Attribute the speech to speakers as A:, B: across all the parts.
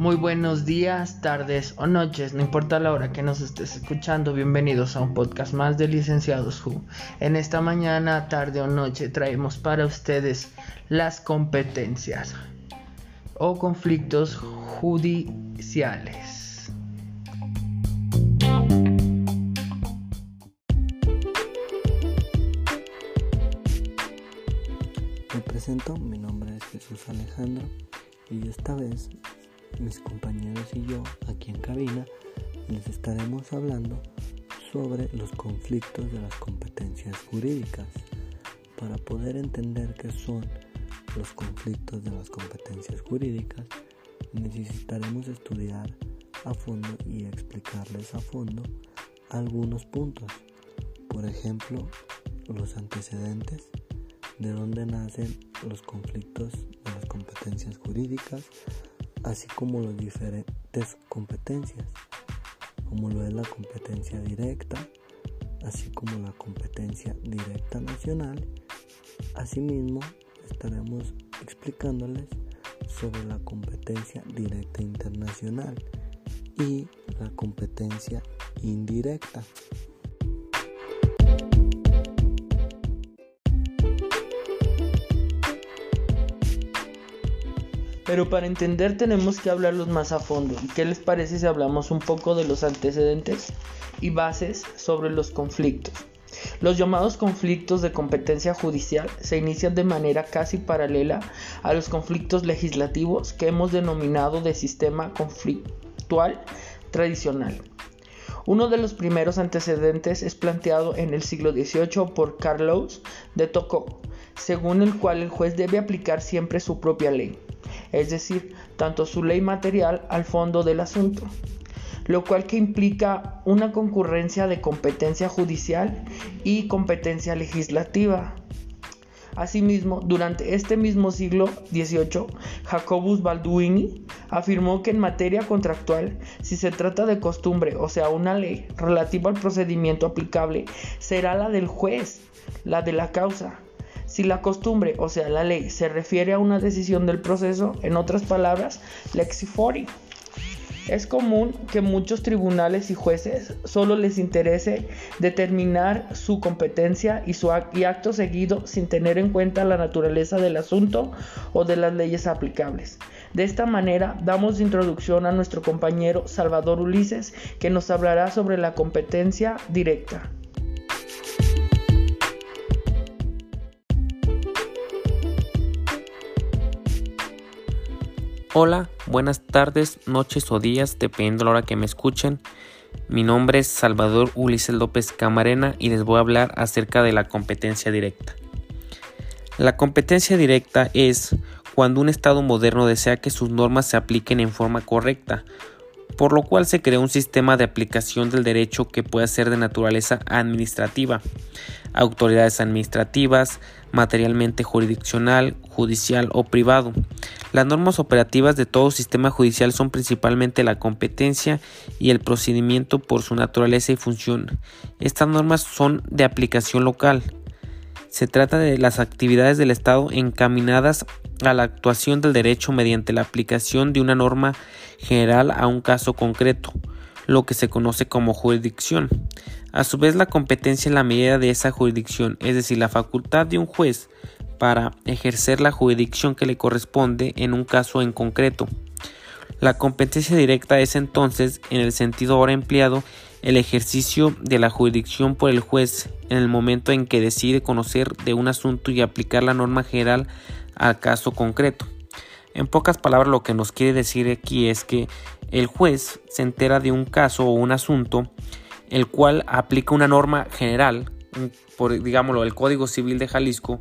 A: Muy buenos días, tardes o noches, no importa la hora que nos estés escuchando, bienvenidos a un podcast más de Licenciados Who. En esta mañana, tarde o noche traemos para ustedes las competencias o conflictos judiciales.
B: Presento, mi nombre es Jesús Alejandro y esta vez mis compañeros y yo aquí en cabina les estaremos hablando sobre los conflictos de las competencias jurídicas. Para poder entender qué son los conflictos de las competencias jurídicas, necesitaremos estudiar a fondo y explicarles a fondo algunos puntos. Por ejemplo, los antecedentes, de dónde nacen los conflictos de las competencias jurídicas, así como las diferentes competencias, como lo es la competencia directa, así como la competencia directa nacional. Asimismo, estaremos explicándoles sobre la competencia directa internacional y la competencia indirecta.
A: Pero para entender tenemos que hablarlos más a fondo. ¿Y qué les parece si hablamos un poco de los antecedentes y bases sobre los conflictos? Los llamados conflictos de competencia judicial se inician de manera casi paralela a los conflictos legislativos que hemos denominado de sistema conflictual tradicional. Uno de los primeros antecedentes es planteado en el siglo XVIII por Carlos de Tocó, según el cual el juez debe aplicar siempre su propia ley es decir, tanto su ley material al fondo del asunto, lo cual que implica una concurrencia de competencia judicial y competencia legislativa. Asimismo, durante este mismo siglo XVIII, Jacobus Balduini afirmó que en materia contractual, si se trata de costumbre, o sea, una ley relativa al procedimiento aplicable, será la del juez, la de la causa, si la costumbre, o sea, la ley, se refiere a una decisión del proceso, en otras palabras, lexifori. Es común que muchos tribunales y jueces solo les interese determinar su competencia y su acto seguido sin tener en cuenta la naturaleza del asunto o de las leyes aplicables. De esta manera damos introducción a nuestro compañero Salvador Ulises que nos hablará sobre la competencia directa.
C: Hola, buenas tardes, noches o días, dependiendo de la hora que me escuchen. Mi nombre es Salvador Ulises López Camarena y les voy a hablar acerca de la competencia directa. La competencia directa es cuando un Estado moderno desea que sus normas se apliquen en forma correcta, por lo cual se crea un sistema de aplicación del derecho que pueda ser de naturaleza administrativa, autoridades administrativas, materialmente jurisdiccional, judicial o privado. Las normas operativas de todo sistema judicial son principalmente la competencia y el procedimiento por su naturaleza y función. Estas normas son de aplicación local. Se trata de las actividades del Estado encaminadas a la actuación del derecho mediante la aplicación de una norma general a un caso concreto, lo que se conoce como jurisdicción. A su vez, la competencia es la medida de esa jurisdicción, es decir, la facultad de un juez para ejercer la jurisdicción que le corresponde en un caso en concreto. La competencia directa es entonces, en el sentido ahora empleado, el ejercicio de la jurisdicción por el juez en el momento en que decide conocer de un asunto y aplicar la norma general al caso concreto. En pocas palabras lo que nos quiere decir aquí es que el juez se entera de un caso o un asunto el cual aplica una norma general, por digámoslo, el Código Civil de Jalisco,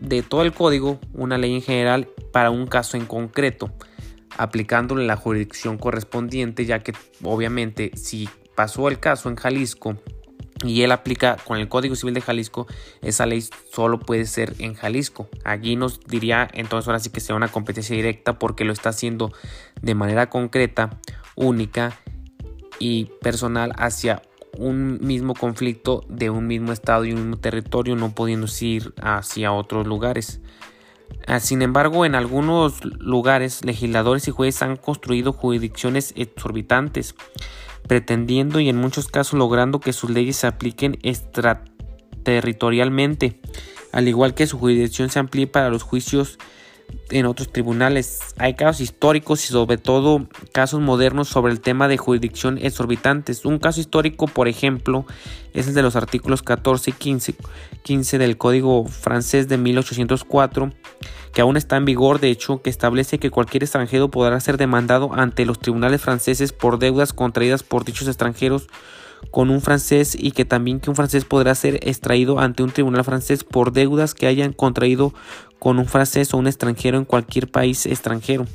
C: de todo el código, una ley en general para un caso en concreto, aplicándole la jurisdicción correspondiente, ya que obviamente si pasó el caso en Jalisco y él aplica con el Código Civil de Jalisco, esa ley solo puede ser en Jalisco. Allí nos diría entonces ahora sí que sea una competencia directa porque lo está haciendo de manera concreta, única y personal hacia un mismo conflicto de un mismo estado y un mismo territorio, no pudiendo ir hacia otros lugares. Ah, sin embargo, en algunos lugares, legisladores y jueces han construido jurisdicciones exorbitantes, pretendiendo y en muchos casos logrando que sus leyes se apliquen extraterritorialmente, al igual que su jurisdicción se amplíe para los juicios en otros tribunales. Hay casos históricos y sobre todo casos modernos sobre el tema de jurisdicción exorbitantes. Un caso histórico, por ejemplo, es el de los artículos 14 y 15, 15 del Código francés de 1804, que aún está en vigor, de hecho, que establece que cualquier extranjero podrá ser demandado ante los tribunales franceses por deudas contraídas por dichos extranjeros con un francés y que también que un francés podrá ser extraído ante un tribunal francés por deudas que hayan contraído con un francés o un extranjero en cualquier país extranjero.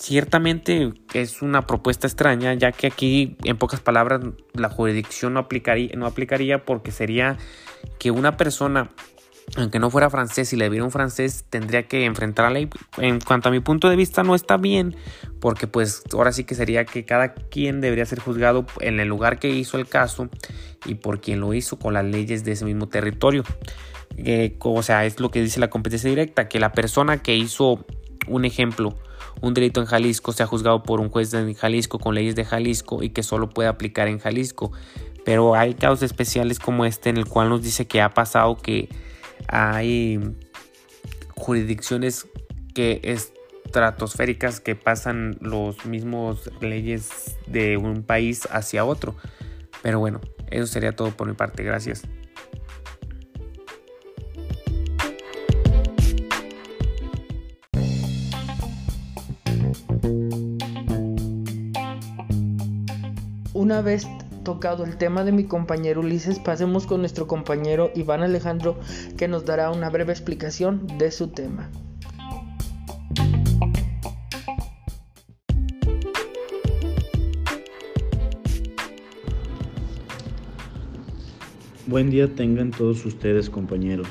C: Ciertamente es una propuesta extraña, ya que aquí, en pocas palabras, la jurisdicción no aplicaría, no aplicaría porque sería que una persona, aunque no fuera francés y le diera un francés, tendría que enfrentar a ley. En cuanto a mi punto de vista, no está bien, porque pues ahora sí que sería que cada quien debería ser juzgado en el lugar que hizo el caso y por quien lo hizo con las leyes de ese mismo territorio o sea, es lo que dice la competencia directa, que la persona que hizo un ejemplo, un delito en Jalisco, sea juzgado por un juez de Jalisco con leyes de Jalisco y que solo puede aplicar en Jalisco. Pero hay casos especiales como este en el cual nos dice que ha pasado que hay jurisdicciones que estratosféricas que pasan los mismos leyes de un país hacia otro. Pero bueno, eso sería todo por mi parte. Gracias.
A: Una vez tocado el tema de mi compañero Ulises, pasemos con nuestro compañero Iván Alejandro, que nos dará una breve explicación de su tema.
D: Buen día tengan todos ustedes compañeros.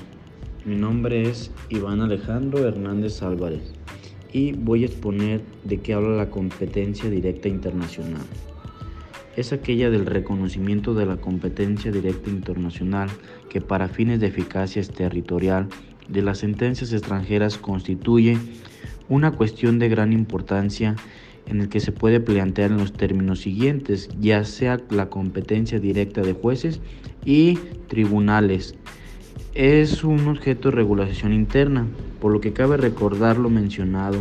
D: Mi nombre es Iván Alejandro Hernández Álvarez y voy a exponer de qué habla la competencia directa internacional es aquella del reconocimiento de la competencia directa internacional que para fines de eficacia territorial de las sentencias extranjeras constituye una cuestión de gran importancia en el que se puede plantear en los términos siguientes, ya sea la competencia directa de jueces y tribunales. Es un objeto de regulación interna, por lo que cabe recordar lo mencionado.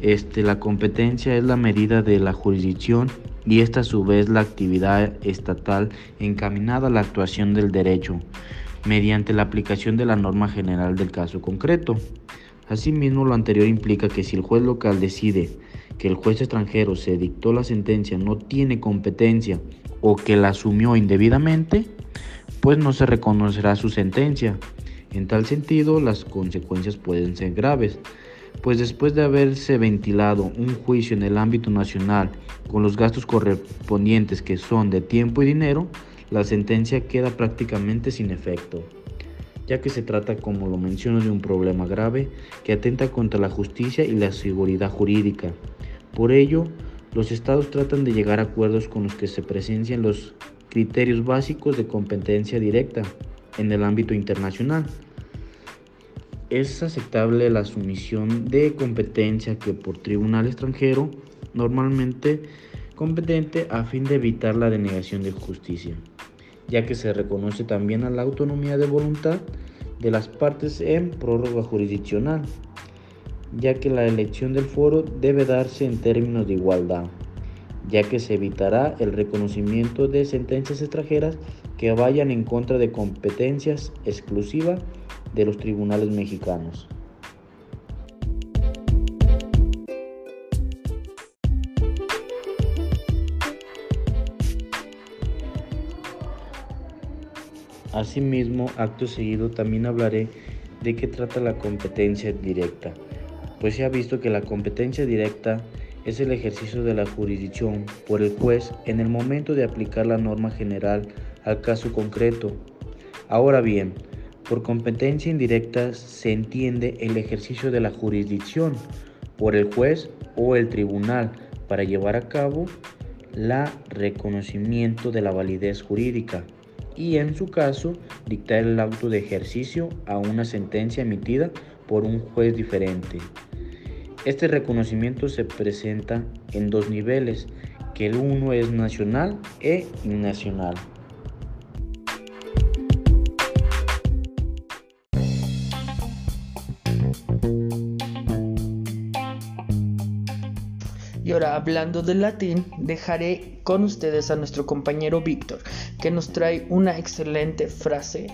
D: Este, la competencia es la medida de la jurisdicción y esta a su vez la actividad estatal encaminada a la actuación del derecho mediante la aplicación de la norma general del caso concreto. Asimismo, lo anterior implica que si el juez local decide que el juez extranjero se dictó la sentencia no tiene competencia o que la asumió indebidamente, pues no se reconocerá su sentencia. En tal sentido, las consecuencias pueden ser graves, pues después de haberse ventilado un juicio en el ámbito nacional con los gastos correspondientes que son de tiempo y dinero, la sentencia queda prácticamente sin efecto, ya que se trata, como lo menciono, de un problema grave que atenta contra la justicia y la seguridad jurídica. Por ello, los estados tratan de llegar a acuerdos con los que se presencian los criterios básicos de competencia directa en el ámbito internacional es aceptable la sumisión de competencia que por tribunal extranjero, normalmente competente a fin de evitar la denegación de justicia, ya que se reconoce también a la autonomía de voluntad de las partes en prórroga jurisdiccional, ya que la elección del foro debe darse en términos de igualdad, ya que se evitará el reconocimiento de sentencias extranjeras que vayan en contra de competencias exclusivas de los tribunales mexicanos. Asimismo, acto seguido también hablaré de qué trata la competencia directa, pues se ha visto que la competencia directa es el ejercicio de la jurisdicción por el juez en el momento de aplicar la norma general al caso concreto. Ahora bien, por competencia indirecta se entiende el ejercicio de la jurisdicción por el juez o el tribunal para llevar a cabo la reconocimiento de la validez jurídica y en su caso dictar el auto de ejercicio a una sentencia emitida por un juez diferente. Este reconocimiento se presenta en dos niveles, que el uno es nacional e nacional.
A: Y ahora hablando del latín, dejaré con ustedes a nuestro compañero Víctor, que nos trae una excelente frase,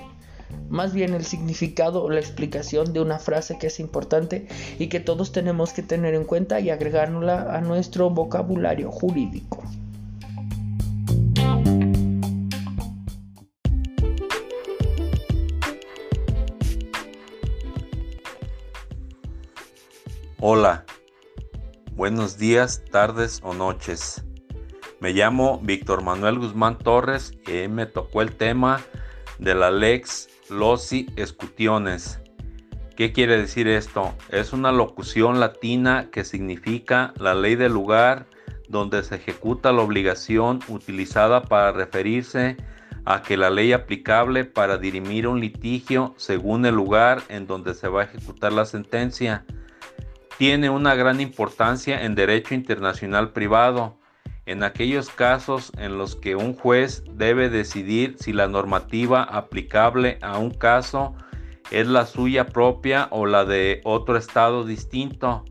A: más bien el significado o la explicación de una frase que es importante y que todos tenemos que tener en cuenta y agregárnosla a nuestro vocabulario jurídico.
E: Hola, buenos días, tardes o noches. Me llamo Víctor Manuel Guzmán Torres y me tocó el tema de la lex loci escutiones. ¿Qué quiere decir esto? Es una locución latina que significa la ley del lugar donde se ejecuta la obligación utilizada para referirse a que la ley aplicable para dirimir un litigio según el lugar en donde se va a ejecutar la sentencia tiene una gran importancia en derecho internacional privado, en aquellos casos en los que un juez debe decidir si la normativa aplicable a un caso es la suya propia o la de otro estado distinto.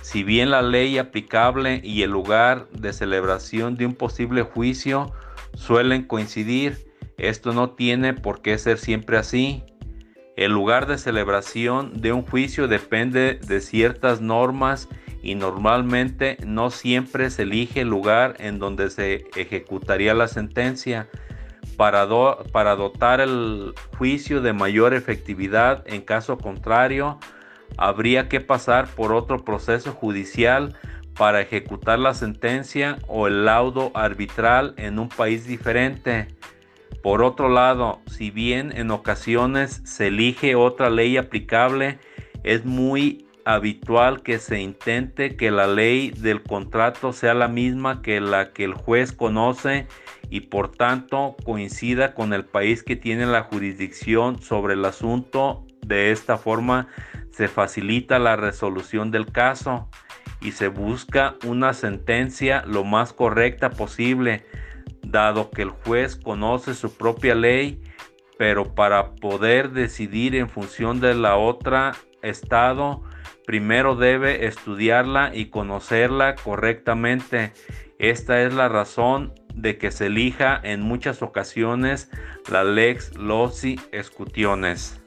E: Si bien la ley aplicable y el lugar de celebración de un posible juicio suelen coincidir, esto no tiene por qué ser siempre así. El lugar de celebración de un juicio depende de ciertas normas y normalmente no siempre se elige el lugar en donde se ejecutaría la sentencia para, para dotar el juicio de mayor efectividad. En caso contrario, habría que pasar por otro proceso judicial para ejecutar la sentencia o el laudo arbitral en un país diferente. Por otro lado, si bien en ocasiones se elige otra ley aplicable, es muy habitual que se intente que la ley del contrato sea la misma que la que el juez conoce y por tanto coincida con el país que tiene la jurisdicción sobre el asunto. De esta forma se facilita la resolución del caso y se busca una sentencia lo más correcta posible dado que el juez conoce su propia ley, pero para poder decidir en función de la otra estado, primero debe estudiarla y conocerla correctamente. Esta es la razón de que se elija en muchas ocasiones la lex loci escutiones.